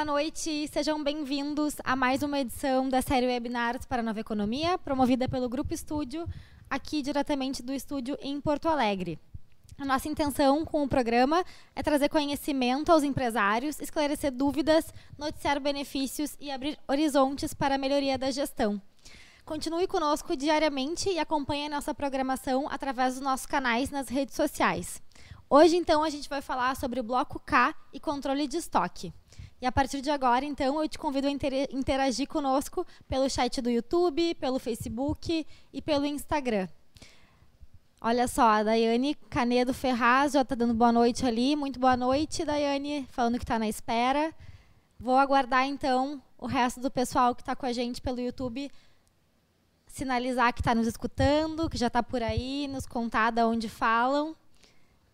boa noite. Sejam bem-vindos a mais uma edição da série Webinars para a Nova Economia, promovida pelo Grupo Estúdio, aqui diretamente do estúdio em Porto Alegre. A nossa intenção com o programa é trazer conhecimento aos empresários, esclarecer dúvidas, noticiar benefícios e abrir horizontes para a melhoria da gestão. Continue conosco diariamente e acompanhe a nossa programação através dos nossos canais nas redes sociais. Hoje, então, a gente vai falar sobre o bloco K e controle de estoque. E a partir de agora, então, eu te convido a interagir conosco pelo chat do YouTube, pelo Facebook e pelo Instagram. Olha só, a Daiane Canedo Ferraz já está dando boa noite ali. Muito boa noite, Daiane, falando que está na espera. Vou aguardar, então, o resto do pessoal que está com a gente pelo YouTube sinalizar que está nos escutando, que já está por aí, nos contar de onde falam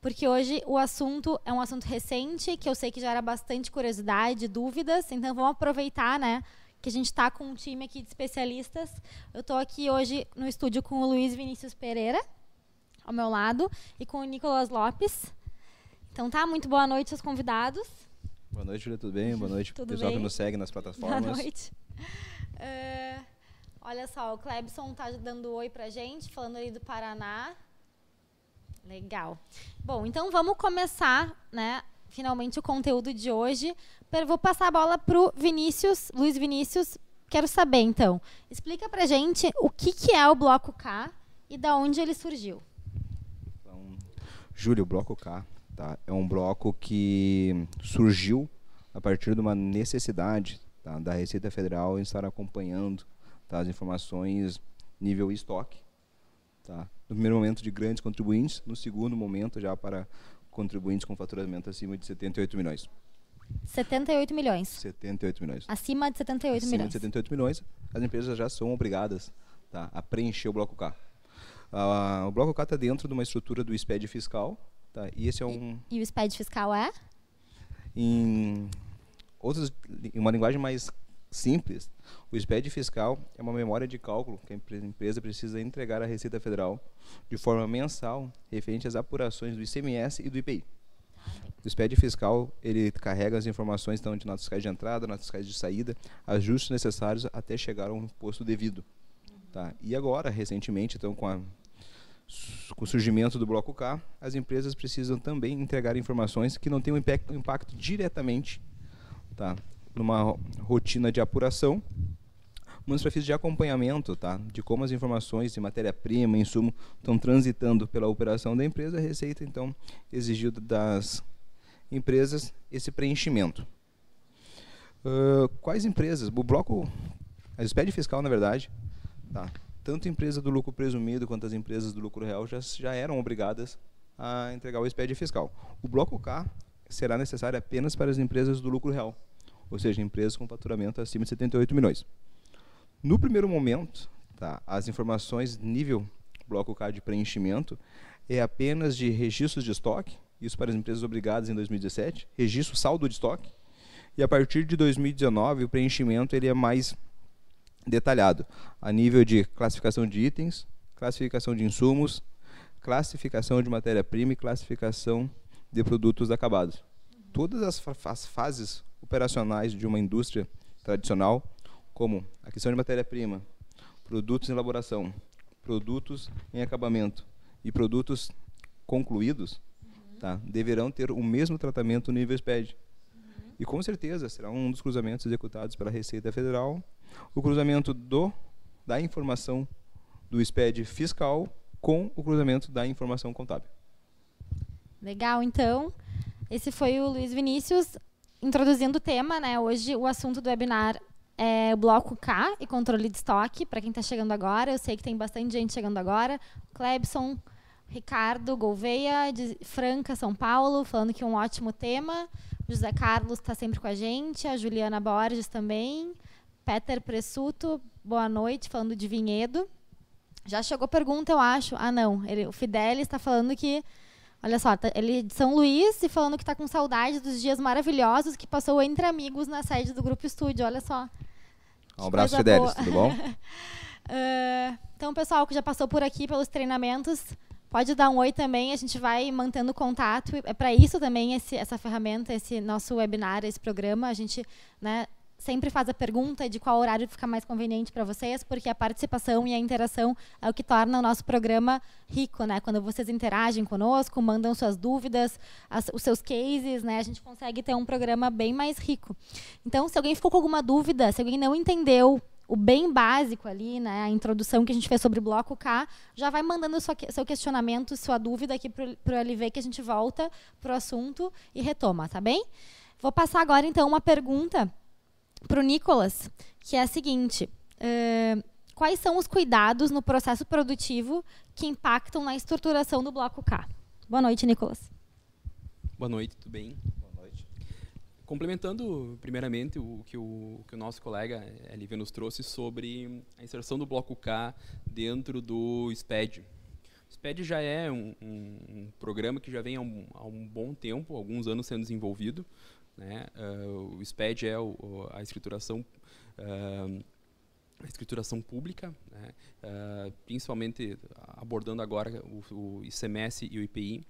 porque hoje o assunto é um assunto recente, que eu sei que gera bastante curiosidade, dúvidas, então vamos aproveitar, né, que a gente está com um time aqui de especialistas. Eu estou aqui hoje no estúdio com o Luiz Vinícius Pereira, ao meu lado, e com o Nicolas Lopes. Então tá, muito boa noite aos convidados. Boa noite, Julia, tudo bem? Boa noite tudo pessoal bem? que nos segue nas plataformas. Boa noite. Uh, olha só, o Clebson tá dando oi pra gente, falando ali do Paraná. Legal. Bom, então vamos começar, né? Finalmente o conteúdo de hoje. Vou passar a bola para o Vinícius, Luiz Vinícius. Quero saber, então, explica para gente o que, que é o Bloco K e da onde ele surgiu. Então, Júlio, o Bloco K tá, é um bloco que surgiu a partir de uma necessidade tá, da Receita Federal em estar acompanhando tá, as informações nível estoque tá, no primeiro momento de grandes contribuintes, no segundo momento já para contribuintes com faturamento acima de 78 milhões. 78 milhões. 78 milhões. Acima de 78 acima milhões. de 78 milhões, as empresas já são obrigadas tá, a preencher o bloco K. Uh, o bloco K está dentro de uma estrutura do SPED fiscal, tá, e esse é um... E, e o SPED fiscal é? Em, outros, em uma linguagem mais simples, o SPED fiscal é uma memória de cálculo que a empresa precisa entregar à Receita Federal de forma mensal referente às apurações do ICMS e do IPI. O SPED fiscal ele carrega as informações então, de notas fiscais de entrada, notas fiscais de saída, ajustes necessários até chegar ao imposto devido. Tá? E agora, recentemente, então, com, a, com o surgimento do Bloco K, as empresas precisam também entregar informações que não têm um impacto, um impacto diretamente tá? Numa rotina de apuração, mas para fins de acompanhamento, tá, de como as informações de matéria-prima, insumo, estão transitando pela operação da empresa, a Receita então exigiu das empresas esse preenchimento. Uh, quais empresas? O bloco, a SPED fiscal, na verdade, tá, tanto a empresa do lucro presumido quanto as empresas do lucro real já, já eram obrigadas a entregar o SPED fiscal. O bloco K será necessário apenas para as empresas do lucro real ou seja, empresas com faturamento acima de 78 milhões. No primeiro momento, tá, as informações nível bloco K de preenchimento é apenas de registros de estoque, isso para as empresas obrigadas em 2017, registro saldo de estoque, e a partir de 2019 o preenchimento ele é mais detalhado, a nível de classificação de itens, classificação de insumos, classificação de matéria-prima e classificação de produtos acabados. Todas as, as fases operacionais de uma indústria tradicional, como a questão de matéria-prima, produtos em elaboração, produtos em acabamento e produtos concluídos, uhum. tá, deverão ter o mesmo tratamento no nível SPED. Uhum. E com certeza será um dos cruzamentos executados pela Receita Federal, o cruzamento do da informação do SPED fiscal com o cruzamento da informação contábil. Legal, então. Esse foi o Luiz Vinícius introduzindo o tema, né? Hoje o assunto do webinar é o bloco K e controle de estoque. Para quem está chegando agora, eu sei que tem bastante gente chegando agora. Clebson, Ricardo Gouveia, de Franca, São Paulo, falando que é um ótimo tema. José Carlos está sempre com a gente. A Juliana Borges também. Peter Pressuto, boa noite, falando de vinhedo. Já chegou pergunta, eu acho. Ah, não. Ele, o Fidelis está falando que Olha só, tá, ele é de São Luís e falando que está com saudade dos dias maravilhosos que passou entre amigos na sede do Grupo Estúdio. Olha só. Um abraço, Fidelis, tudo bom? uh, então, pessoal que já passou por aqui pelos treinamentos, Pode dar um oi também, a gente vai mantendo contato. É para isso também esse, essa ferramenta, esse nosso webinar, esse programa. A gente né, sempre faz a pergunta de qual horário fica mais conveniente para vocês, porque a participação e a interação é o que torna o nosso programa rico, né? Quando vocês interagem conosco, mandam suas dúvidas, as, os seus cases, né? A gente consegue ter um programa bem mais rico. Então, se alguém ficou com alguma dúvida, se alguém não entendeu o bem básico ali, né, a introdução que a gente fez sobre o bloco K, já vai mandando sua, seu questionamento, sua dúvida aqui para o LV que a gente volta para o assunto e retoma, tá bem? Vou passar agora, então, uma pergunta para o Nicolas, que é a seguinte. Uh, quais são os cuidados no processo produtivo que impactam na estruturação do bloco K? Boa noite, Nicolas. Boa noite, tudo bem? Boa noite. Complementando, primeiramente, o que o, que o nosso colega LV nos trouxe sobre a inserção do bloco K dentro do SPED. O SPED já é um, um, um programa que já vem há um, há um bom tempo, alguns anos sendo desenvolvido, né? Uh, o SPED é o, a escrituração uh, a escrituração pública, né? uh, principalmente abordando agora o, o, ICMS e o IPI.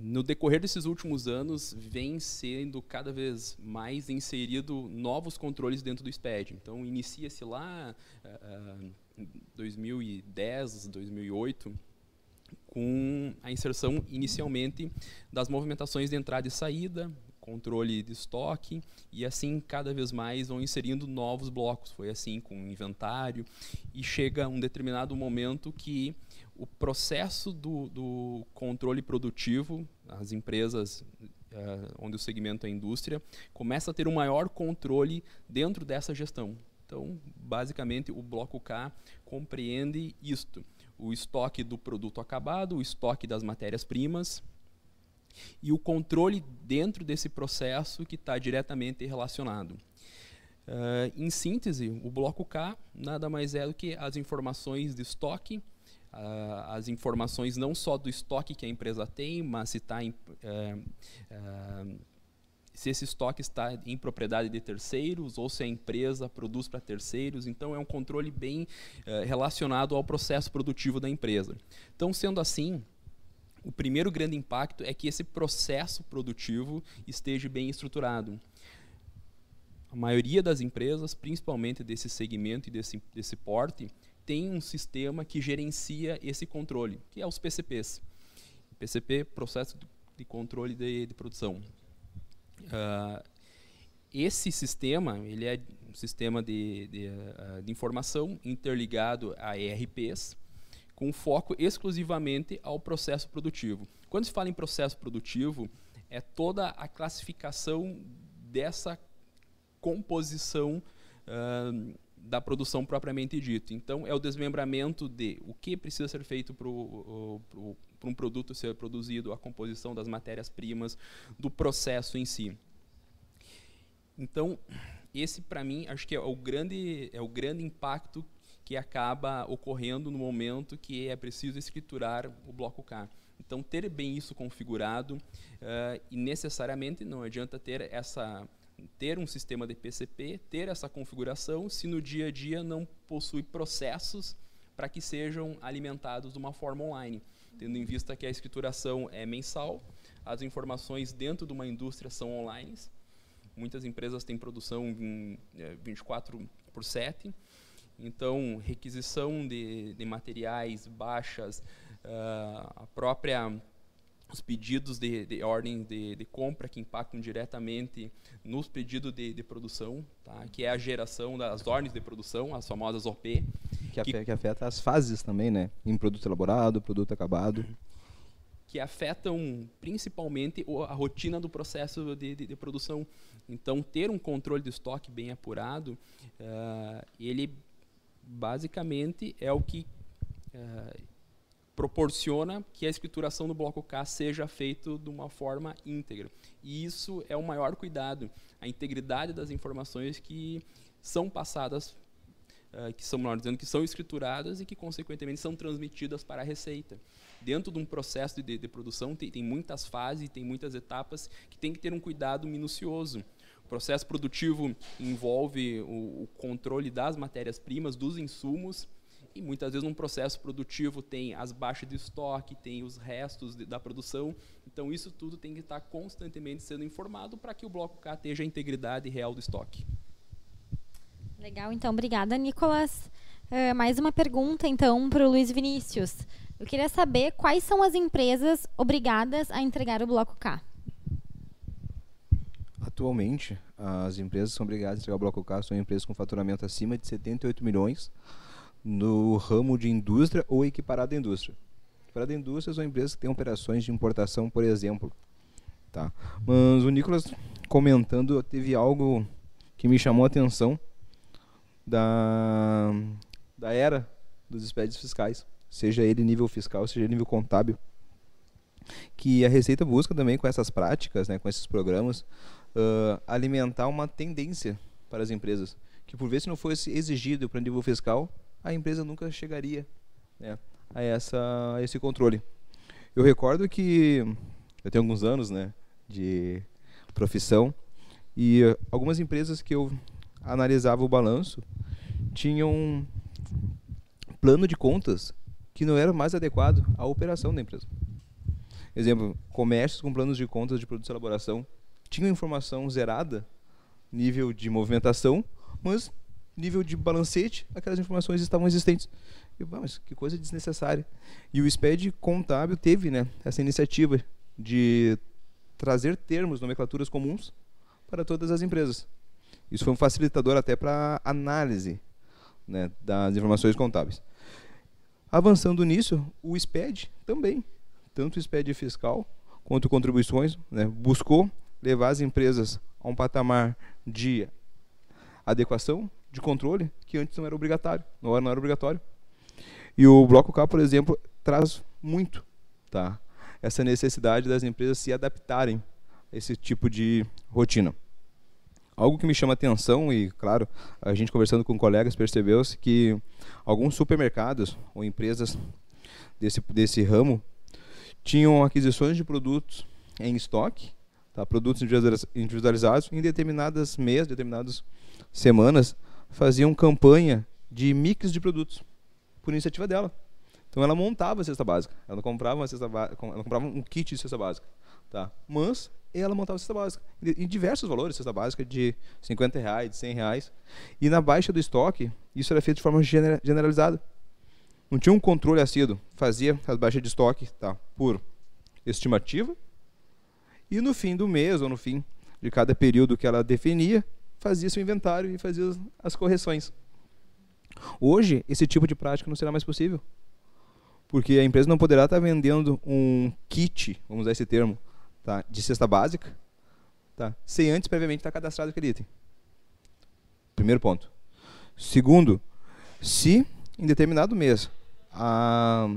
No decorrer desses últimos anos, vem sendo cada vez mais inserido novos controles dentro do SPED. Então, inicia-se lá em 2010, 2008, com a inserção inicialmente das movimentações de entrada e saída, controle de estoque e assim cada vez mais vão inserindo novos blocos. Foi assim com o inventário e chega um determinado momento que o processo do, do controle produtivo, as empresas uh, onde o segmento é indústria, começa a ter um maior controle dentro dessa gestão. Então, basicamente, o bloco K compreende isto o estoque do produto acabado, o estoque das matérias-primas e o controle dentro desse processo que está diretamente relacionado. Uh, em síntese, o bloco K nada mais é do que as informações de estoque, uh, as informações não só do estoque que a empresa tem, mas se está se esse estoque está em propriedade de terceiros ou se a empresa produz para terceiros. Então, é um controle bem uh, relacionado ao processo produtivo da empresa. Então, sendo assim, o primeiro grande impacto é que esse processo produtivo esteja bem estruturado. A maioria das empresas, principalmente desse segmento e desse, desse porte, tem um sistema que gerencia esse controle, que é os PCPs. PCP, Processo de Controle de, de Produção. Uh, esse sistema ele é um sistema de, de, uh, de, informação interligado a ERPs, com foco exclusivamente ao processo produtivo. Quando se fala em processo produtivo, é toda a classificação dessa composição uh, da produção propriamente dita. Então, é o desmembramento de o que precisa ser feito para um produto ser produzido, a composição das matérias-primas, do processo em si. Então, esse para mim acho que é o grande é o grande impacto que acaba ocorrendo no momento que é preciso escriturar o bloco K. Então, ter bem isso configurado uh, e necessariamente não adianta ter essa ter um sistema de PCP, ter essa configuração, se no dia a dia não possui processos para que sejam alimentados de uma forma online, tendo em vista que a escrituração é mensal, as informações dentro de uma indústria são online, muitas empresas têm produção em é, 24 por 7, então requisição de, de materiais, baixas, uh, a própria os pedidos de, de ordem de, de, compra que impactam diretamente nos pedidos de, de, produção, tá? que é a geração das ordens de produção, as famosas OP. Que, que, que afeta as fases também, né? Em produto elaborado, produto acabado. Que afetam principalmente a rotina do processo de, de, produção. Então, ter um controle de estoque bem apurado, uh, ele basicamente é o que uh, proporciona que a escrituração do bloco K seja feita de uma forma íntegra. E isso é o maior cuidado, a integridade das informações que são passadas, uh, que são, melhor dizendo, que são escrituradas e que, consequentemente, são transmitidas para a receita. Dentro de um processo de, de produção, tem, tem muitas fases, tem muitas etapas que tem que ter um cuidado minucioso. O processo produtivo envolve o, o controle das matérias-primas, dos insumos, e muitas vezes num processo produtivo tem as baixas de estoque, tem os restos de, da produção. Então isso tudo tem que estar constantemente sendo informado para que o bloco K tenha a integridade real do estoque. Legal, então, obrigada, Nicolas. Uh, mais uma pergunta, então, para o Luiz Vinícius. Eu queria saber quais são as empresas obrigadas a entregar o bloco K. Atualmente, as empresas são obrigadas a entregar o bloco K são empresas com faturamento acima de 78 milhões no ramo de indústria ou equiparada à indústria. Equiparada à indústria são empresas que têm operações de importação, por exemplo. Tá. Mas o Nicolas comentando teve algo que me chamou a atenção da, da era dos expedientes fiscais, seja ele nível fiscal, seja ele nível contábil, que a Receita busca também com essas práticas, né, com esses programas, uh, alimentar uma tendência para as empresas, que por vezes não fosse exigido para o nível fiscal, a empresa nunca chegaria né, a, essa, a esse controle. Eu recordo que eu tenho alguns anos né, de profissão e algumas empresas que eu analisava o balanço tinham um plano de contas que não era mais adequado à operação da empresa. Exemplo, comércios com planos de contas de produtos e elaboração tinham informação zerada, nível de movimentação, mas nível de balancete, aquelas informações estavam existentes. E, mas que coisa desnecessária. E o SPED contábil teve né, essa iniciativa de trazer termos, nomenclaturas comuns para todas as empresas. Isso foi um facilitador até para análise né, das informações contábeis. Avançando nisso, o SPED também, tanto o SPED fiscal quanto contribuições, né, buscou levar as empresas a um patamar de adequação, de controle, que antes não era obrigatório, não era, não era obrigatório. E o Bloco K, por exemplo, traz muito tá, essa necessidade das empresas se adaptarem a esse tipo de rotina. Algo que me chama atenção, e claro, a gente conversando com colegas percebeu-se que alguns supermercados ou empresas desse, desse ramo tinham aquisições de produtos em estoque tá? produtos individualizados, em determinadas meses, determinadas semanas, faziam campanha de mix de produtos, por iniciativa dela. Então ela montava a cesta básica, ela comprava, uma cesta ela comprava um kit de cesta básica. Tá? Mas ela montava a cesta básica, em diversos valores, cesta básica de 50 reais, de 100 reais. E na baixa do estoque, isso era feito de forma generalizada. Não tinha um controle assíduo, fazia as baixas de estoque tá? por estimativa, e no fim do mês, ou no fim de cada período que ela definia, fazia seu inventário e fazia as correções. Hoje, esse tipo de prática não será mais possível. Porque a empresa não poderá estar vendendo um kit, vamos usar esse termo, tá, de cesta básica, tá, sem antes previamente estar cadastrado aquele item. Primeiro ponto. Segundo, se em determinado mês a,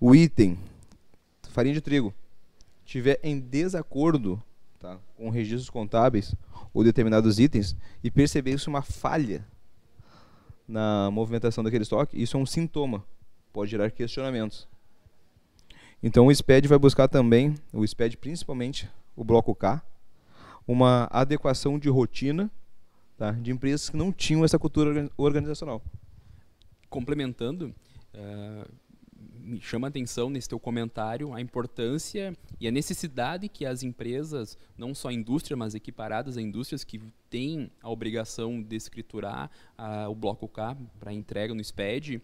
o item farinha de trigo tiver em desacordo tá, com registros contábeis ou determinados itens e perceber isso uma falha na movimentação daquele estoque, isso é um sintoma, pode gerar questionamentos. Então o SPED vai buscar também, o SPED principalmente, o bloco K, uma adequação de rotina tá, de empresas que não tinham essa cultura organizacional. Complementando, uh, me chama a atenção nesse teu comentário a importância e a necessidade que as empresas, não só a indústria, mas equiparadas a indústrias que têm a obrigação de escriturar uh, o bloco K para entrega no SPED,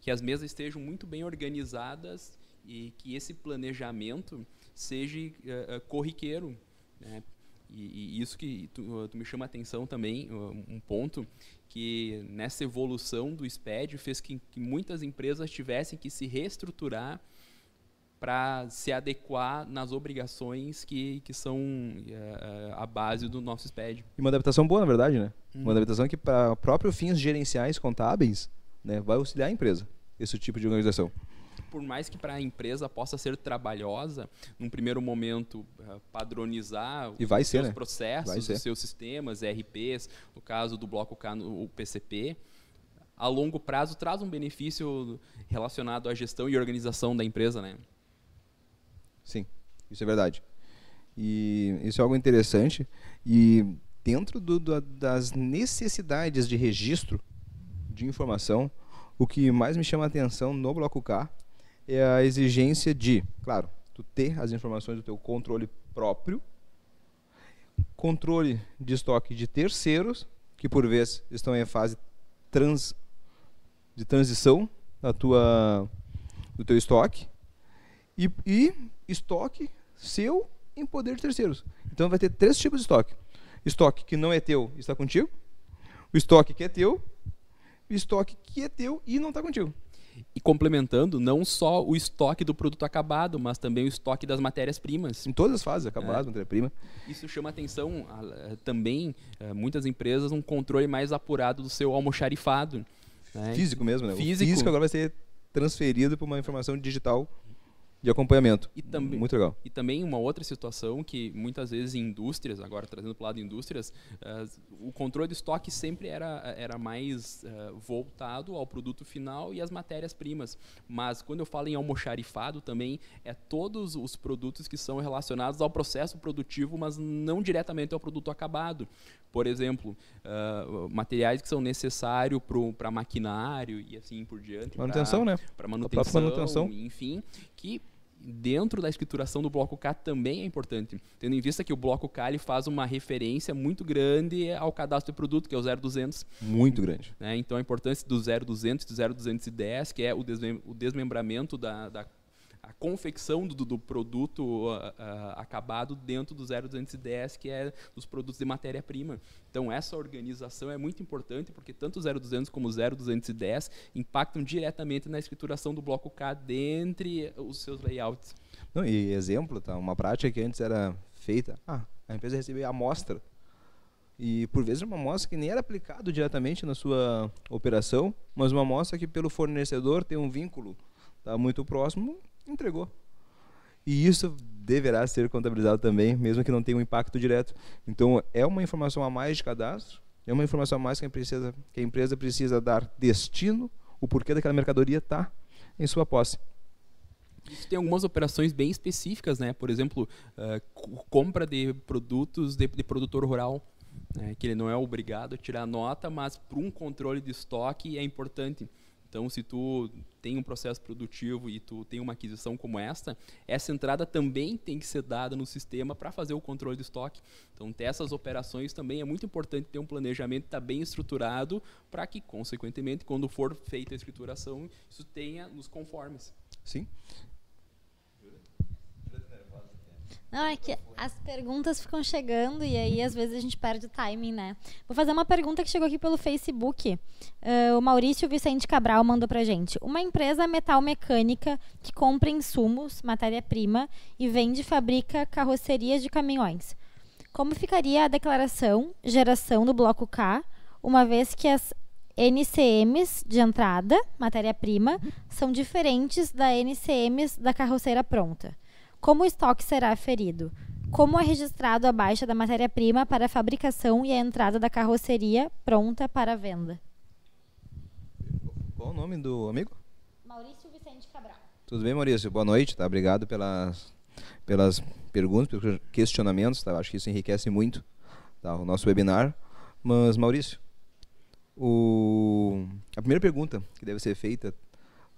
que as mesas estejam muito bem organizadas e que esse planejamento seja uh, corriqueiro. Né? E, e, isso que tu, tu, me chama a atenção também, um ponto que nessa evolução do SPED fez que, que muitas empresas tivessem que se reestruturar para se adequar nas obrigações que, que são uh, a base do nosso SPED. E uma adaptação boa, na verdade, né? Uhum. Uma adaptação que, para próprios fins gerenciais contábeis, né, vai auxiliar a empresa, esse tipo de organização por mais que para a empresa possa ser trabalhosa, num primeiro momento, uh, padronizar e vai os ser, seus né? processos, os seus sistemas, RPs, no caso do bloco K, o PCP, a longo prazo traz um benefício relacionado à gestão e organização da empresa, né? Sim, isso é verdade. E isso é algo interessante. E dentro do, do, das necessidades de registro de informação, o que mais me chama a atenção no bloco K é a exigência de, claro, tu ter as informações do teu controle próprio, controle de estoque de terceiros, que por vezes estão em fase trans, de transição da tua, do teu estoque, e, e estoque seu em poder de terceiros. Então vai ter três tipos de estoque. Estoque que não é teu está contigo, o estoque que é teu, o estoque que é teu e não está contigo. E complementando, não só o estoque do produto acabado, mas também o estoque das matérias-primas. Em todas as fases, acabado, é. matéria-prima. Isso chama atenção também, eh, muitas empresas, um controle mais apurado do seu almoxarifado. Né? Físico mesmo, né? Físico. O físico agora vai ser transferido para uma informação digital de acompanhamento. E também, Muito legal. E também uma outra situação que muitas vezes em indústrias, agora trazendo para o lado de indústrias, uh, o controle de estoque sempre era, era mais uh, voltado ao produto final e às matérias-primas. Mas quando eu falo em almoxarifado também, é todos os produtos que são relacionados ao processo produtivo, mas não diretamente ao produto acabado. Por exemplo, uh, materiais que são necessários para maquinário e assim por diante. Manutenção, pra, né? Para manutenção, manutenção, enfim, que dentro da escrituração do bloco K também é importante, tendo em vista que o bloco K ele faz uma referência muito grande ao cadastro de produto, que é o 0200. Muito grande. Né? Então a importância do 0200 e do 0210, que é o, desmembramento da, da a confecção do, do produto uh, uh, acabado dentro do 0210, que é dos produtos de matéria-prima. Então, essa organização é muito importante, porque tanto o 0200 como o 0210 impactam diretamente na escrituração do bloco K dentre os seus layouts. Não, e exemplo, tá? uma prática que antes era feita, ah, a empresa recebia amostra, e por vezes uma amostra que nem era aplicado diretamente na sua operação, mas uma amostra que pelo fornecedor tem um vínculo tá muito próximo, entregou. E isso deverá ser contabilizado também, mesmo que não tenha um impacto direto. Então, é uma informação a mais de cadastro, é uma informação a mais que a, precisa, que a empresa precisa dar destino, o porquê daquela mercadoria está em sua posse. Isso tem algumas operações bem específicas, né? Por exemplo, uh, compra de produtos de, de produtor rural, né? que ele não é obrigado a tirar nota, mas para um controle de estoque é importante. Então, se tu tem um processo produtivo e tu tem uma aquisição como esta, essa entrada também tem que ser dada no sistema para fazer o controle de estoque. Então, ter essas operações também é muito importante ter um planejamento tá bem estruturado para que, consequentemente, quando for feita a escrituração, isso tenha nos conformes. Sim. Não, é que as perguntas ficam chegando e aí às vezes a gente perde o timing, né? Vou fazer uma pergunta que chegou aqui pelo Facebook. Uh, o Maurício Vicente Cabral mandou pra gente. Uma empresa metal mecânica que compra insumos, matéria-prima e vende e fabrica carrocerias de caminhões. Como ficaria a declaração geração do bloco K, uma vez que as NCMs de entrada, matéria-prima, são diferentes da NCMs da carroceira pronta? Como o estoque será aferido? Como é registrado a baixa da matéria-prima para a fabricação e a entrada da carroceria pronta para venda? Qual o nome do amigo? Maurício Vicente Cabral. Tudo bem, Maurício? Boa noite, tá? Obrigado pelas, pelas perguntas, pelos questionamentos, tá? Acho que isso enriquece muito tá? o nosso webinar. Mas, Maurício, o... a primeira pergunta que deve ser feita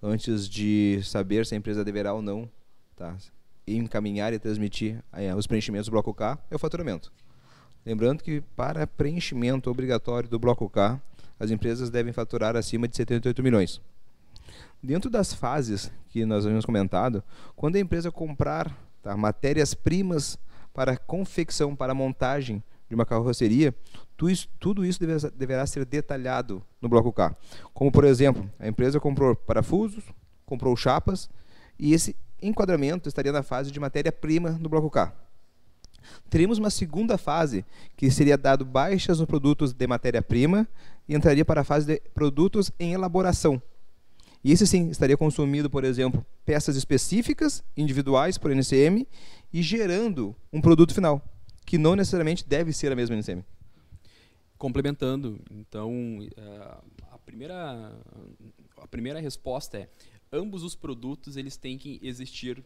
antes de saber se a empresa deverá ou não tá? Encaminhar e transmitir é, os preenchimentos do bloco K é o faturamento. Lembrando que para preenchimento obrigatório do bloco K, as empresas devem faturar acima de 78 milhões. Dentro das fases que nós havíamos comentado, quando a empresa comprar tá, matérias-primas para confecção, para montagem de uma carroceria, tudo isso deverá ser detalhado no bloco K. Como, por exemplo, a empresa comprou parafusos, comprou chapas, e esse enquadramento estaria na fase de matéria-prima do bloco K. Teríamos uma segunda fase, que seria dado baixas nos produtos de matéria-prima e entraria para a fase de produtos em elaboração. E esse sim estaria consumindo, por exemplo, peças específicas, individuais por NCM, e gerando um produto final, que não necessariamente deve ser a mesma NCM. Complementando, então, eh, a primeira, a primeira resposta é ambos os produtos eles têm que existir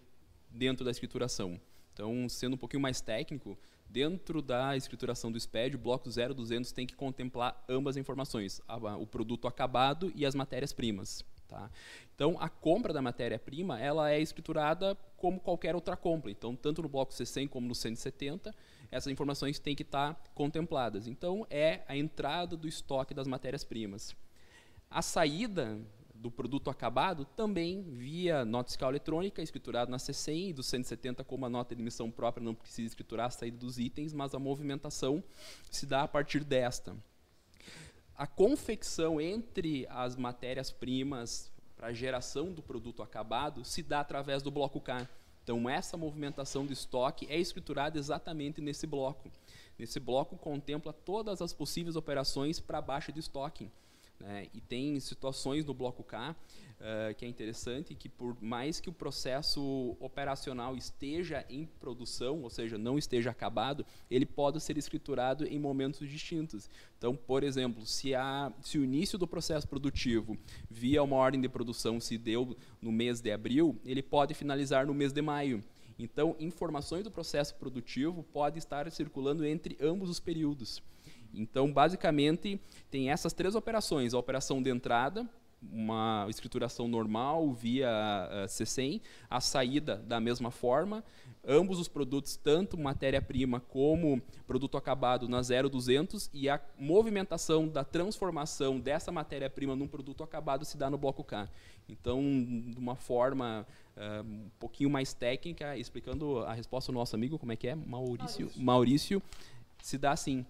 dentro da escrituração. Então, sendo um pouquinho mais técnico, dentro da escrituração do SPED, o bloco 0200 tem que contemplar ambas as informações, o produto acabado e as matérias-primas. Tá? Então, a compra da matéria-prima ela é escriturada como qualquer outra compra. Então, tanto no bloco C100 como no 170, essas informações têm que estar contempladas. Então, é a entrada do estoque das matérias-primas. A saída do produto acabado também via nota fiscal eletrônica, escriturado na C100 e do 170 como a nota de emissão própria não precisa escriturar a saída dos itens, mas a movimentação se dá a partir desta. A confecção entre as matérias-primas para a geração do produto acabado se dá através do bloco K. Então, essa movimentação de estoque é escriturada exatamente nesse bloco. Nesse bloco contempla todas as possíveis operações para baixa de estoque. Né? E tem situações no bloco K uh, que é interessante, que por mais que o processo operacional esteja em produção, ou seja, não esteja acabado, ele pode ser escriturado em momentos distintos. Então, por exemplo, se, se o início do processo produtivo via uma ordem de produção se deu no mês de abril, ele pode finalizar no mês de maio. Então, informações do processo produtivo podem estar circulando entre ambos os períodos. Então, basicamente, tem essas três operações: a operação de entrada, uma escrituração normal via uh, eh, C100, a saída da mesma forma, ambos os produtos, tanto matéria-prima como produto acabado na 0200 e a movimentação da transformação dessa matéria-prima num produto acabado se dá no bloco K. Então, de uma forma uh, um pouquinho mais técnica, explicando a resposta do nosso amigo, como é que é? Maurício. Maurício, Maurício se dá assim.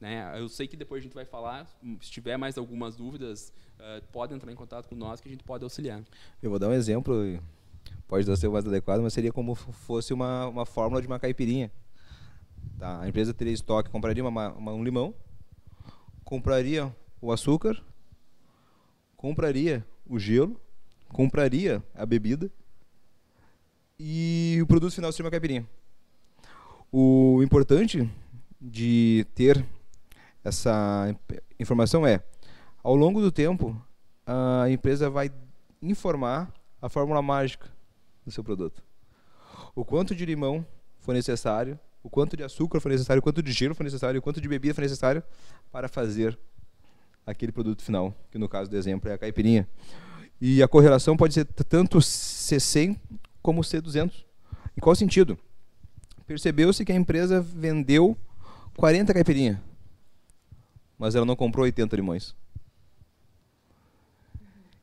Né? Eu sei que depois a gente vai falar, se tiver mais algumas dúvidas, uh, pode entrar em contato com nós que a gente pode auxiliar. Eu vou dar um exemplo, pode não ser o mais adequado, mas seria como fosse uma, uma fórmula de uma caipirinha. Tá? A empresa teria estoque, compraria uma, uma, um limão, compraria o açúcar, compraria o gelo, compraria a bebida e o produto final seria uma caipirinha. O importante de ter essa informação é, ao longo do tempo, a empresa vai informar a fórmula mágica do seu produto. O quanto de limão for necessário, o quanto de açúcar for necessário, o quanto de gelo for necessário, o quanto de bebida for necessário para fazer aquele produto final, que no caso do exemplo é a caipirinha. E a correlação pode ser tanto C100 como C200. Em qual sentido? Percebeu-se que a empresa vendeu 40 caipirinhas mas ela não comprou 80 limões.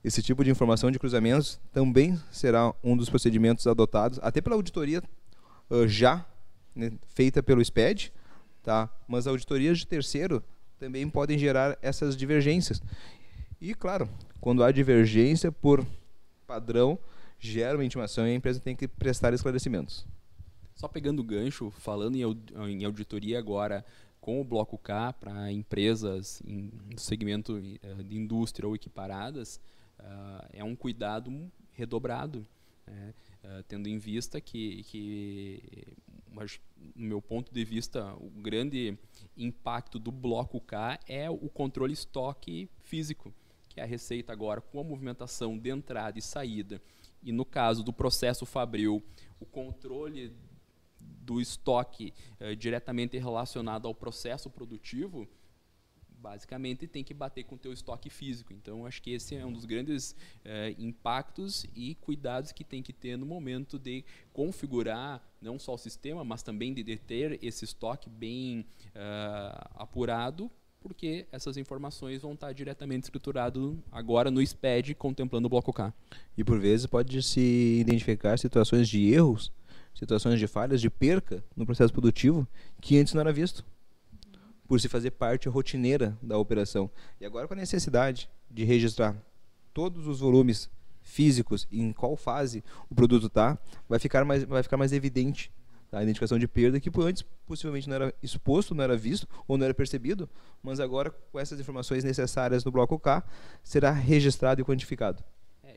Esse tipo de informação de cruzamentos também será um dos procedimentos adotados, até pela auditoria uh, já né, feita pelo SPED, tá? mas auditorias de terceiro também podem gerar essas divergências. E, claro, quando há divergência por padrão, gera uma intimação e a empresa tem que prestar esclarecimentos. Só pegando o gancho, falando em auditoria agora, com o bloco K para empresas em segmento eh, de indústria ou equiparadas uh, é um cuidado redobrado, né? uh, tendo em vista que, que, no meu ponto de vista, o grande impacto do bloco K é o controle estoque físico, que é a receita agora com a movimentação de entrada e saída. E no caso do processo fabril, o controle do estoque eh, diretamente relacionado ao processo produtivo, basicamente tem que bater com o teu estoque físico. Então, acho que esse é um dos grandes eh, impactos e cuidados que tem que ter no momento de configurar não só o sistema, mas também de, ter esse estoque bem uh, apurado, porque essas informações vão estar diretamente escrituradas agora no SPED, contemplando o bloco K. E por vezes pode se identificar situações de erros situações de falhas, de perca no processo produtivo que antes não era visto, por se fazer parte rotineira da operação. E agora com a necessidade de registrar todos os volumes físicos em qual fase o produto está, vai ficar mais vai ficar mais evidente a identificação de perda que antes possivelmente não era exposto, não era visto ou não era percebido, mas agora com essas informações necessárias no bloco K será registrado e quantificado.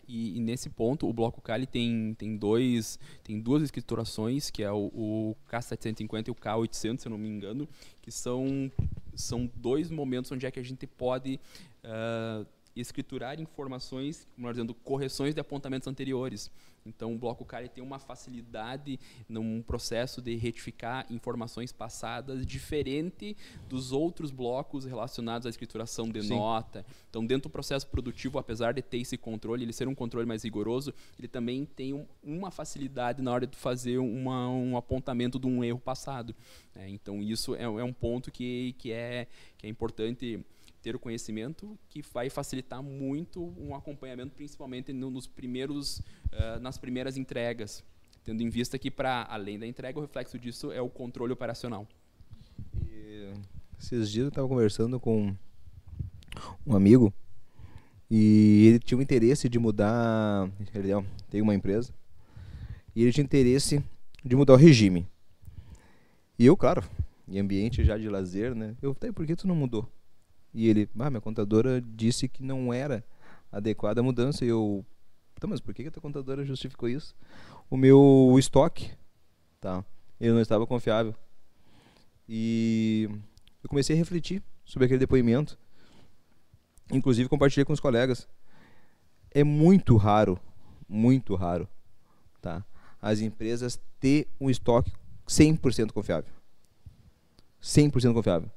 E, e, nesse ponto, o bloco Kali tem, tem, dois, tem duas escriturações, que é o, o K750 e o K800, se eu não me engano, que são, são dois momentos onde é que a gente pode uh, escriturar informações, melhor dizendo, correções de apontamentos anteriores. Então, o bloco K tem uma facilidade num processo de retificar informações passadas diferente dos outros blocos relacionados à escrituração de Sim. nota. Então, dentro do processo produtivo, apesar de ter esse controle, ele ser um controle mais rigoroso, ele também tem um, uma facilidade na hora de fazer uma, um apontamento de um erro passado. É, então, isso é, é, um ponto que, que, é, que é importante ter o conhecimento que vai facilitar muito um acompanhamento, principalmente no, nos primeiros, uh, nas primeiras entregas, tendo em vista que para além da entrega o reflexo disso é o controle operacional. E, esses dias eu estava conversando com um amigo e ele tinha um interesse de mudar, ele tem uma empresa e ele tinha interesse de mudar o regime. E eu, claro, em ambiente já de lazer, né? Eu falei, por que tu não mudou? E ele, ah, minha contadora disse que não era adequada a mudança. E eu, tá, mas por que, que a tua contadora justificou isso? O meu estoque, tá? Ele não estava confiável. E eu comecei a refletir sobre aquele depoimento. Inclusive compartilhei com os colegas. É muito raro, muito raro, tá? As empresas ter um estoque 100% confiável. 100% confiável.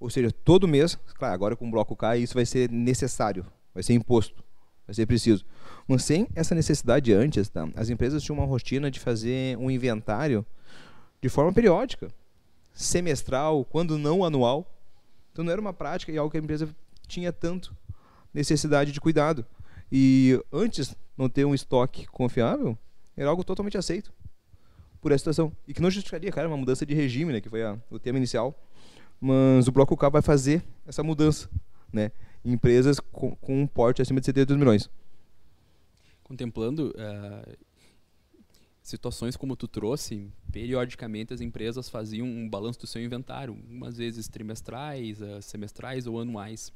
Ou seja, todo mês, claro, agora com o bloco K, isso vai ser necessário, vai ser imposto, vai ser preciso. Mas sem essa necessidade antes, tá? as empresas tinham uma rotina de fazer um inventário de forma periódica, semestral, quando não anual. Então não era uma prática e algo que a empresa tinha tanto necessidade de cuidado. E antes não ter um estoque confiável, era algo totalmente aceito por essa situação. E que não justificaria, cara, uma mudança de regime, né, que foi a, o tema inicial mas o Bloco K vai fazer essa mudança, né? Em empresas com, com um porte acima de 72 milhões. Contemplando uh, situações como tu trouxe, periodicamente as empresas faziam um balanço do seu inventário, umas vezes trimestrais, uh, semestrais ou anuais.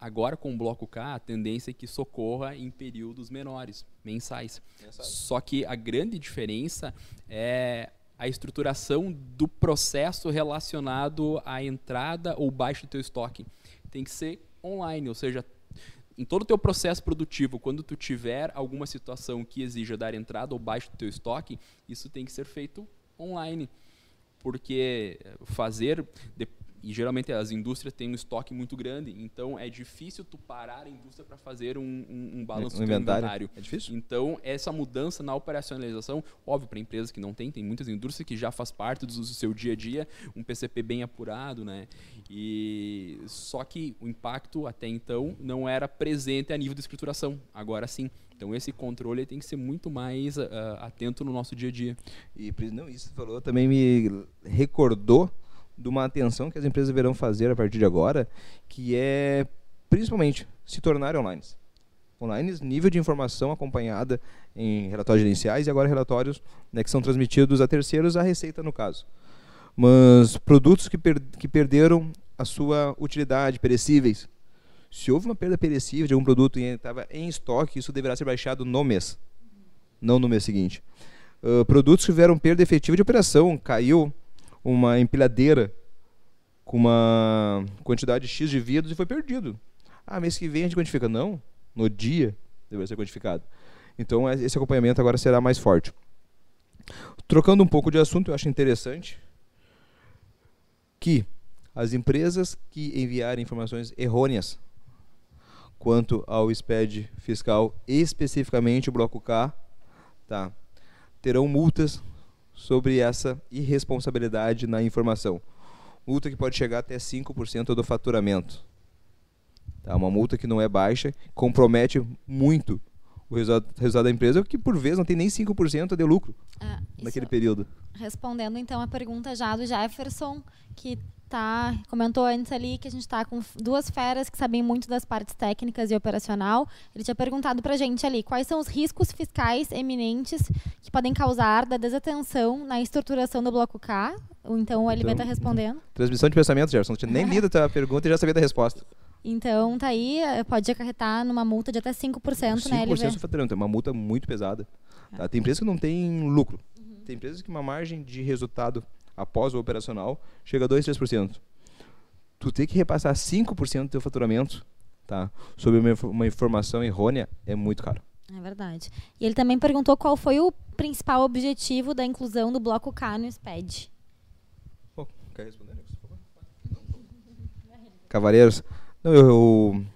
Agora, com o bloco K, a tendência é que socorra em períodos menores, mensais. mensais. Só que a grande diferença é a estruturação do processo relacionado à entrada ou baixa do teu estoque. Tem que ser online, ou seja, em todo o teu processo produtivo, quando tu tiver alguma situação que exija dar entrada ou baixa do teu estoque, isso tem que ser feito online. Porque fazer, e geralmente as indústrias têm um estoque muito grande, então é difícil tu parar a indústria para fazer um, um, um balanço um do inventário. inventário. É difícil. Então, essa mudança na operacionalização, óbvio, para empresas que não têm, tem muitas indústrias que já faz parte do seu dia a dia, um PCP bem apurado, né? E só que o impacto até então não era presente a nível de escrituração. Agora sim. Então esse controle tem que ser muito mais uh, atento no nosso dia a dia. E não, isso falou também me recordou de uma atenção que as empresas deverão fazer a partir de agora, que é principalmente se tornarem online. Online, nível de informação acompanhada em relatórios gerenciais e agora relatórios né, que são transmitidos a terceiros, a Receita no caso. Mas produtos que, per que perderam a sua utilidade, perecíveis. Se houve uma perda perecível de algum produto e estava em estoque, isso deverá ser baixado no mês, não no mês seguinte. Uh, produtos que tiveram perda efetiva de operação, caiu uma empilhadeira com uma quantidade X de vidros e foi perdido. Ah, mês que vem a gente quantifica. Não, no dia deve ser quantificado. Então é, esse acompanhamento agora será mais forte. Trocando um pouco de assunto, eu acho interessante que as empresas que enviarem informações errôneas quanto ao SPED fiscal, especificamente o bloco K, tá, terão multas sobre essa irresponsabilidade na informação. Multa que pode chegar até 5% do faturamento. Tá? Uma multa que não é baixa, compromete muito o resultado, resultado da empresa, que por vezes não tem nem 5% de lucro ah, naquele período. Respondendo então a pergunta já do Jefferson, que tá, comentou antes ali que a gente está com duas feras que sabem muito das partes técnicas e operacional. Ele tinha perguntado para a gente ali quais são os riscos fiscais eminentes que podem causar da desatenção na estruturação do bloco K. Então, o LB está então, respondendo. Transmissão de pensamento, Gerson. Não tinha nem lido a pergunta e já sabia da resposta. Então, tá aí, eh, pode acarretar numa multa de até 5%, 5% né, LB? 5% do faturamento, é uma multa muito pesada. Tá? Tem empresas que não tem lucro. Uhum. Tem empresas que uma margem de resultado após o operacional chega a 2, 3%. Tu tem que repassar 5% do teu faturamento, tá, sobre uma, uma informação errônea é muito caro. É verdade. E ele também perguntou qual foi o principal objetivo da inclusão do bloco K no SPED. Pô, quer responder, por favor? Cavaleiros, não, eu, eu,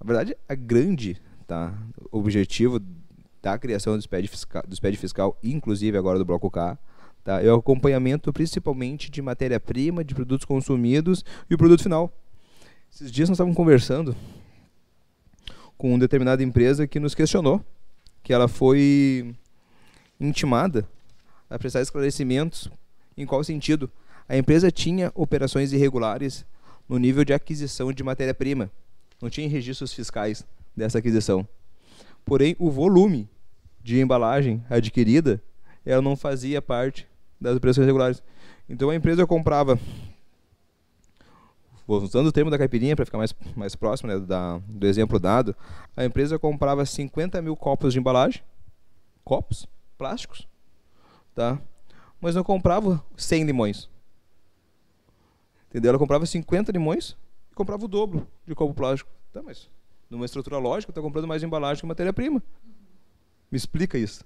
na verdade, a grande tá, objetivo da criação do SPED fiscal, do SPED fiscal, inclusive agora do bloco K, tá, é o acompanhamento principalmente de matéria-prima, de produtos consumidos e o produto final. Esses dias nós estávamos conversando com uma determinada empresa que nos questionou, que ela foi intimada a prestar esclarecimentos em qual sentido a empresa tinha operações irregulares no nível de aquisição de matéria-prima. Não tinha registros fiscais dessa aquisição. Porém, o volume de embalagem adquirida, ela não fazia parte das operações regulares. Então a empresa comprava usando o termo da caipirinha para ficar mais, mais próximo né, da, do exemplo dado, a empresa comprava 50 mil copos de embalagem, copos plásticos, tá? mas não comprava 100 limões. Entendeu? Ela comprava 50 limões e comprava o dobro de copo plástico. Tá, mas numa estrutura lógica, está comprando mais embalagem que matéria-prima. Me explica isso.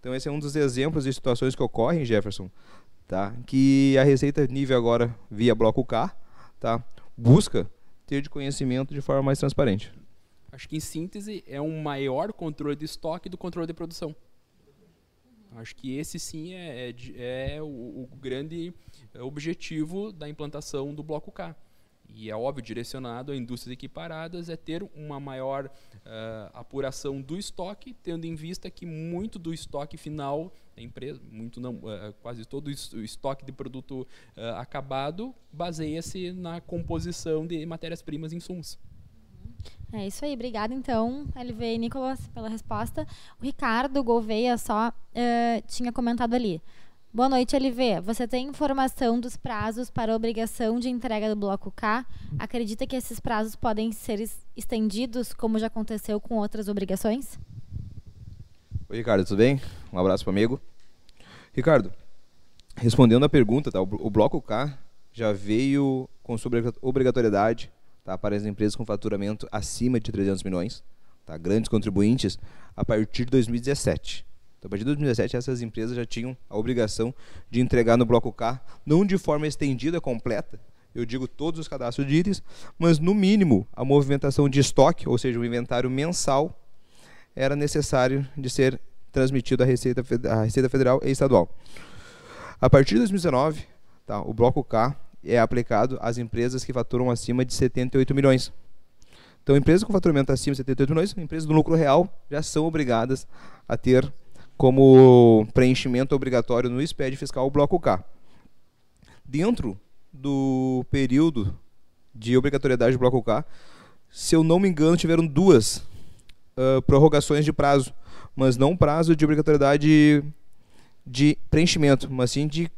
Então esse é um dos exemplos de situações que ocorrem, Jefferson, tá? Que a Receita nível agora via bloco K, tá? busca ter de conhecimento de forma mais transparente. Acho que, em síntese, é um maior controle de estoque do controle de produção. Acho que esse sim é, é, é o, o, grande objetivo da implantação do Bloco K e é óbvio, direcionado a indústrias equiparadas, é ter uma maior uh, apuração do estoque, tendo em vista que muito do estoque final da empresa, muito não, uh, quase todo o estoque de produto uh, acabado, baseia-se na composição de matérias-primas e insumos. É isso aí, obrigada então, LV e Nicolas, pela resposta. O Ricardo Gouveia só tinha comentado ali. Boa noite, LV. Você tem informação dos prazos para obrigação de entrega do bloco K? Acredita que esses prazos podem ser estendidos, como já aconteceu com outras obrigações? Oi, Ricardo, tudo bem? Um abraço para o amigo. Ricardo, respondendo a pergunta, tá, o bloco K já veio com obrigatoriedade tá, para as empresas com faturamento acima de 300 milhões, tá, grandes contribuintes, a partir de 2017. Então, a partir de 2017, essas empresas já tinham a obrigação de entregar no bloco K, não de forma estendida, completa, eu digo todos os cadastros de itens, mas no mínimo a movimentação de estoque, ou seja, o inventário mensal, era necessário de ser transmitido à Receita, à Receita Federal e Estadual. A partir de 2019, tá, o bloco K é aplicado às empresas que faturam acima de 78 milhões. Então, empresas com faturamento acima de 78 milhões, empresas do lucro real, já são obrigadas a ter como preenchimento obrigatório no SPED fiscal o bloco K. Dentro do período de obrigatoriedade do bloco K, se eu não me engano, tiveram duas uh, prorrogações de prazo, mas não prazo de obrigatoriedade de preenchimento, mas sim de,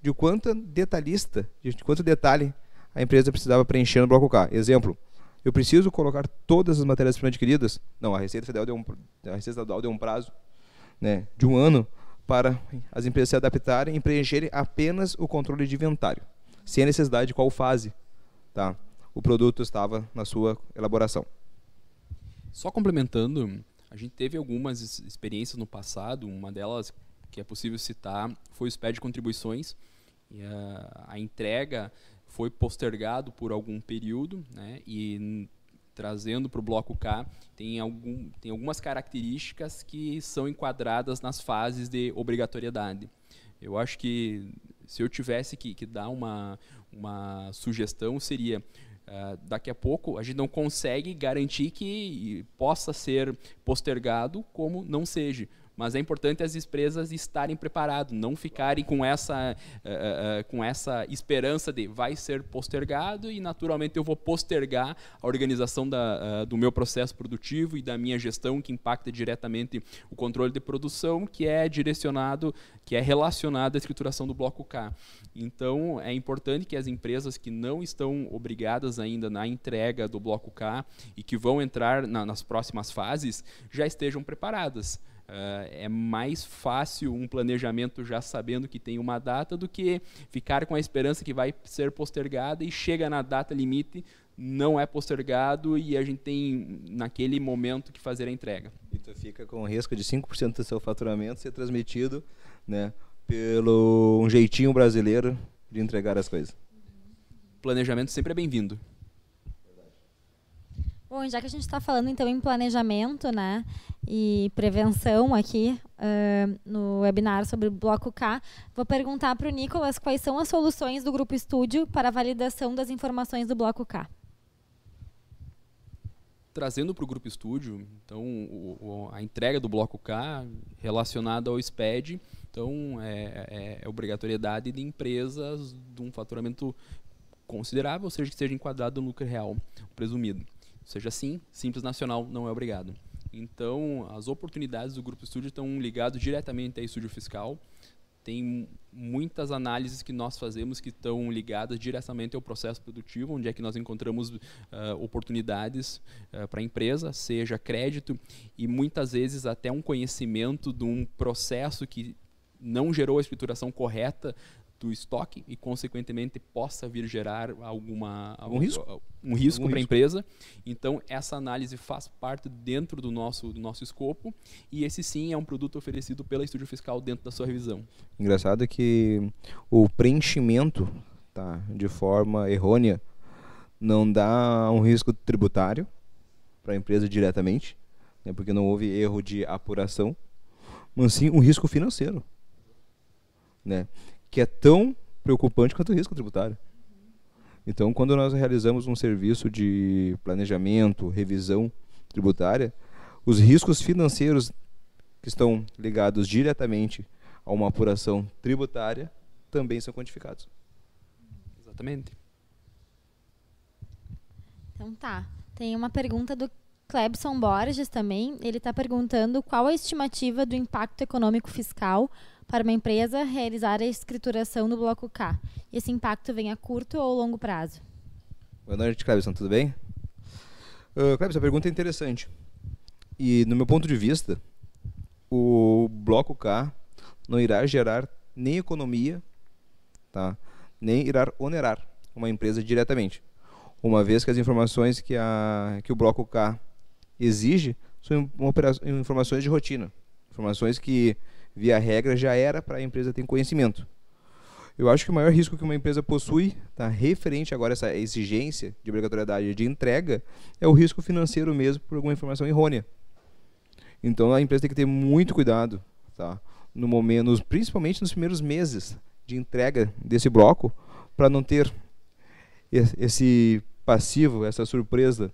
de quanto detalhista, de quanto detalhe a empresa precisava preencher no bloco K. Exemplo, eu preciso colocar todas as matérias-primas adquiridas? Não, a Receita Federal deu um, a Receita deu um prazo né, de um ano para as empresas se adaptarem e preencherem apenas o controle de inventário, sem a necessidade de qual fase tá, o produto estava na sua elaboração. Só complementando, a gente teve algumas experiências no passado, uma delas que é possível citar foi o SPED de contribuições, a, a entrega foi postergado por algum período, né, e trazendo para o bloco K, tem, algum, tem algumas características que são enquadradas nas fases de obrigatoriedade. Eu acho que se eu tivesse que, que dar uma, uma sugestão, seria Uh, daqui a pouco a gente não consegue garantir que possa ser postergado como não seja mas é importante as empresas estarem preparadas, não ficarem com essa, uh, uh, com essa esperança de vai ser postergado e naturalmente eu vou postergar a organização da, uh, do meu processo produtivo e da minha gestão que impacta diretamente o controle de produção, que é direcionado, que é relacionado à escrituração do bloco K. Então é importante que as empresas que não estão obrigadas ainda na entrega do bloco K e que vão entrar na, nas próximas fases já estejam preparadas. Uh, é mais fácil um planejamento já sabendo que tem uma data do que ficar com a esperança que vai ser postergada e chega na data limite não é postergado e a gente tem naquele momento que fazer a entrega. E tu fica com o risco de 5% do seu faturamento ser transmitido, né, pelo um jeitinho brasileiro de entregar as coisas. Planejamento sempre é bem-vindo. Bom, já que a gente está falando então em planejamento, né, e prevenção aqui uh, no webinar sobre o Bloco K, vou perguntar para o Nicolas quais são as soluções do Grupo Estúdio para a validação das informações do Bloco K. Trazendo para o Grupo Estúdio, então, o, o, a entrega do Bloco K relacionada ao SPED, então, é, é, é obrigatoriedade de empresas de um faturamento considerável, ou seja, que seja enquadrado no lucro real presumido seja, sim, Simples Nacional não é obrigado. Então, as oportunidades do Grupo Estúdio estão ligadas diretamente ao estúdio fiscal. Tem muitas análises que nós fazemos que estão ligadas diretamente ao processo produtivo, onde é que nós encontramos uh, oportunidades uh, para a empresa, seja crédito e muitas vezes até um conhecimento de um processo que não gerou a escrituração correta do estoque e, consequentemente, possa vir gerar alguma, algum risco, um risco para a empresa. Então, essa análise faz parte dentro do nosso, do nosso escopo e esse sim é um produto oferecido pela Estúdio Fiscal dentro da sua revisão. Engraçado que o preenchimento tá, de forma errônea não dá um risco tributário para a empresa diretamente, né, porque não houve erro de apuração, mas sim um risco financeiro. Né? Que é tão preocupante quanto o risco tributário. Então, quando nós realizamos um serviço de planejamento, revisão tributária, os riscos financeiros que estão ligados diretamente a uma apuração tributária também são quantificados. Exatamente. Então tá. Tem uma pergunta do Clebson Borges também. Ele está perguntando qual a estimativa do impacto econômico fiscal para uma empresa realizar a escrituração no bloco K. Esse impacto vem a curto ou longo prazo? Boa noite, Clebson, tudo bem? Uh, Clebson, a pergunta é interessante. E, no meu ponto de vista, o bloco K não irá gerar nem economia, tá? nem irá onerar uma empresa diretamente, uma vez que as informações que, a, que o bloco K exige são informações de rotina, informações que via regra, já era para a empresa ter conhecimento. Eu acho que o maior risco que uma empresa possui, tá, referente agora a essa exigência de obrigatoriedade de entrega, é o risco financeiro mesmo por alguma informação errônea. Então a empresa tem que ter muito cuidado, tá, no momento, principalmente nos primeiros meses de entrega desse bloco, para não ter esse passivo, essa surpresa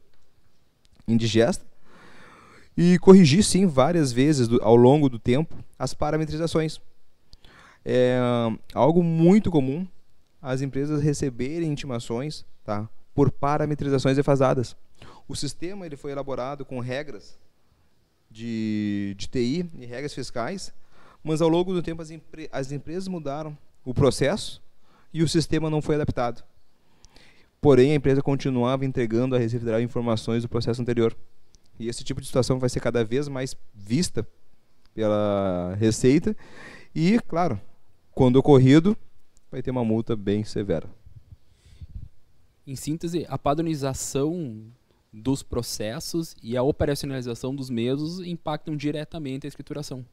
indigesta e corrigir sim várias vezes do, ao longo do tempo as parametrizações. É algo muito comum as empresas receberem intimações tá, por parametrizações defasadas. O sistema ele foi elaborado com regras de, de TI e regras fiscais, mas ao longo do tempo as, as empresas mudaram o processo e o sistema não foi adaptado. Porém, a empresa continuava entregando à Receita Federal informações do processo anterior. E esse tipo de situação vai ser cada vez mais vista pela Receita. E, claro, quando ocorrido, vai ter uma multa bem severa. Em síntese, a padronização dos processos e a operacionalização dos mesmos impactam diretamente a escrituração.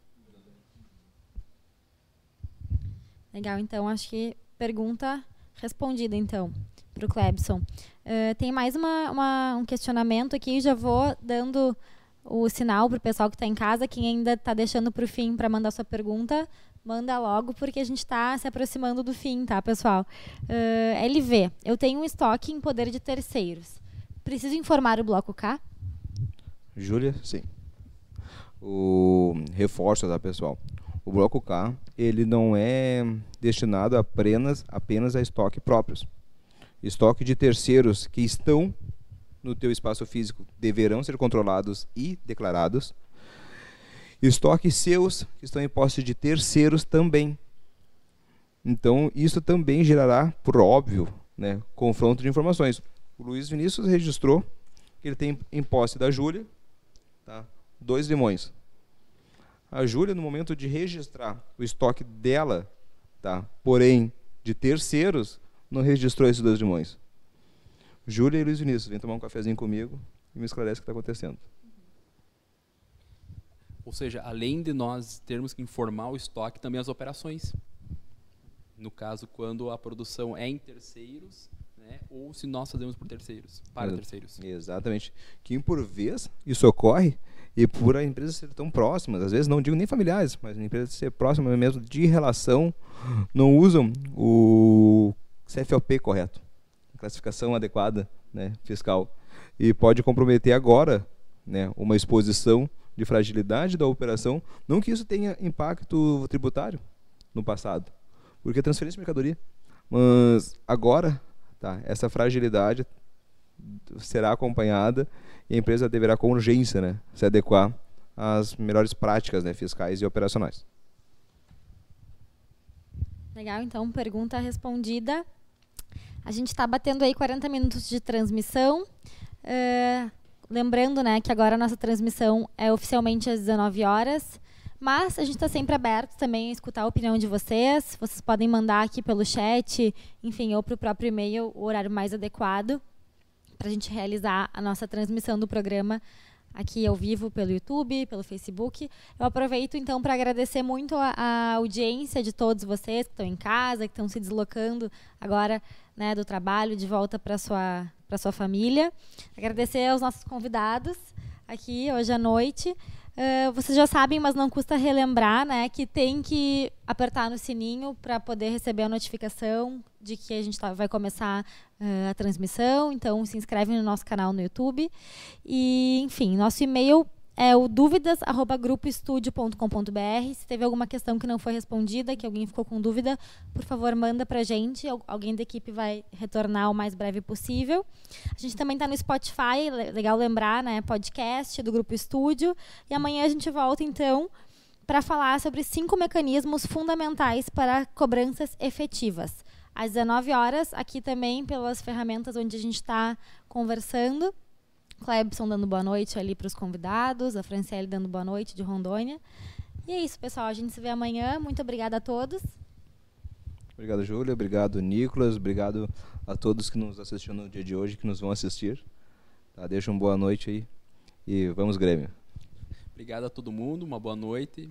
Legal, então acho que pergunta respondida então para o Clebson. Uh, tem mais uma, uma, um questionamento aqui, já vou dando o sinal para o pessoal que está em casa, quem ainda está deixando para o fim para mandar sua pergunta, manda logo, porque a gente está se aproximando do fim, tá, pessoal? Uh, LV, eu tenho um estoque em poder de terceiros. Preciso informar o bloco K? Júlia, sim. O reforço, tá, pessoal? O bloco K, ele não é destinado apenas, apenas a estoque próprios estoque de terceiros que estão no teu espaço físico deverão ser controlados e declarados. Estoques seus que estão em posse de terceiros também. Então, isso também gerará, por óbvio, né, confronto de informações. O Luiz Vinícius registrou que ele tem em posse da Júlia tá, dois limões. A Júlia, no momento de registrar o estoque dela, tá, porém de terceiros, não registrou esses dois limões. Júlia e Luiz Vinícius, vem tomar um cafezinho comigo e me esclarece o que está acontecendo. Ou seja, além de nós termos que informar o estoque, também as operações. No caso, quando a produção é em terceiros, né, ou se nós fazemos por terceiros, para terceiros. Exatamente. Que por vez isso ocorre e por a empresa ser tão próximas, às vezes não digo nem familiares, mas a empresa ser próxima mesmo de relação, não usam o CFOP correto, classificação adequada né, fiscal. E pode comprometer agora né, uma exposição de fragilidade da operação, não que isso tenha impacto tributário no passado, porque é transferência de mercadoria. Mas agora, tá, essa fragilidade será acompanhada e a empresa deverá com urgência né, se adequar às melhores práticas né, fiscais e operacionais. Legal, então, pergunta respondida. A gente está batendo aí 40 minutos de transmissão. Uh, lembrando né, que agora a nossa transmissão é oficialmente às 19 horas. Mas a gente está sempre aberto também a escutar a opinião de vocês. Vocês podem mandar aqui pelo chat, enfim, ou para o próprio e-mail o horário mais adequado para a gente realizar a nossa transmissão do programa aqui ao vivo pelo YouTube, pelo Facebook. Eu aproveito então para agradecer muito a, a, audiência de todos vocês que estão em casa, que estão se deslocando agora né, do trabalho de volta para sua para sua família. Agradecer aos nossos convidados aqui hoje à noite. Uh, vocês já sabem, mas não custa relembrar, né, que tem que apertar no sininho para poder receber a notificação de que a gente tá, vai começar uh, a transmissão. Então, se inscreve no nosso canal no YouTube. E, enfim, nosso e-mail é o dúvidas@grupoestudio.com.br. Se teve alguma questão que não foi respondida, que alguém ficou com dúvida, por favor, manda para a gente. Alguém da equipe vai retornar o mais breve possível. A gente também está no Spotify, legal lembrar, né? Podcast do Grupo Estúdio. E amanhã a gente volta, então, para falar sobre cinco mecanismos fundamentais para cobranças efetivas. Às 19 horas, aqui também pelas ferramentas onde a gente está conversando. Clebson dando boa noite ali para os convidados, a Franciele dando boa noite de Rondônia. E é isso, pessoal. A gente se vê amanhã. Muito obrigada a todos. Obrigado, Júlia. Obrigado, Nicolas. Obrigado a todos que nos assistiram no dia de hoje, que nos vão assistir. Tá, deixa uma boa noite aí e vamos, Grêmio. Obrigado a todo mundo. Uma boa noite.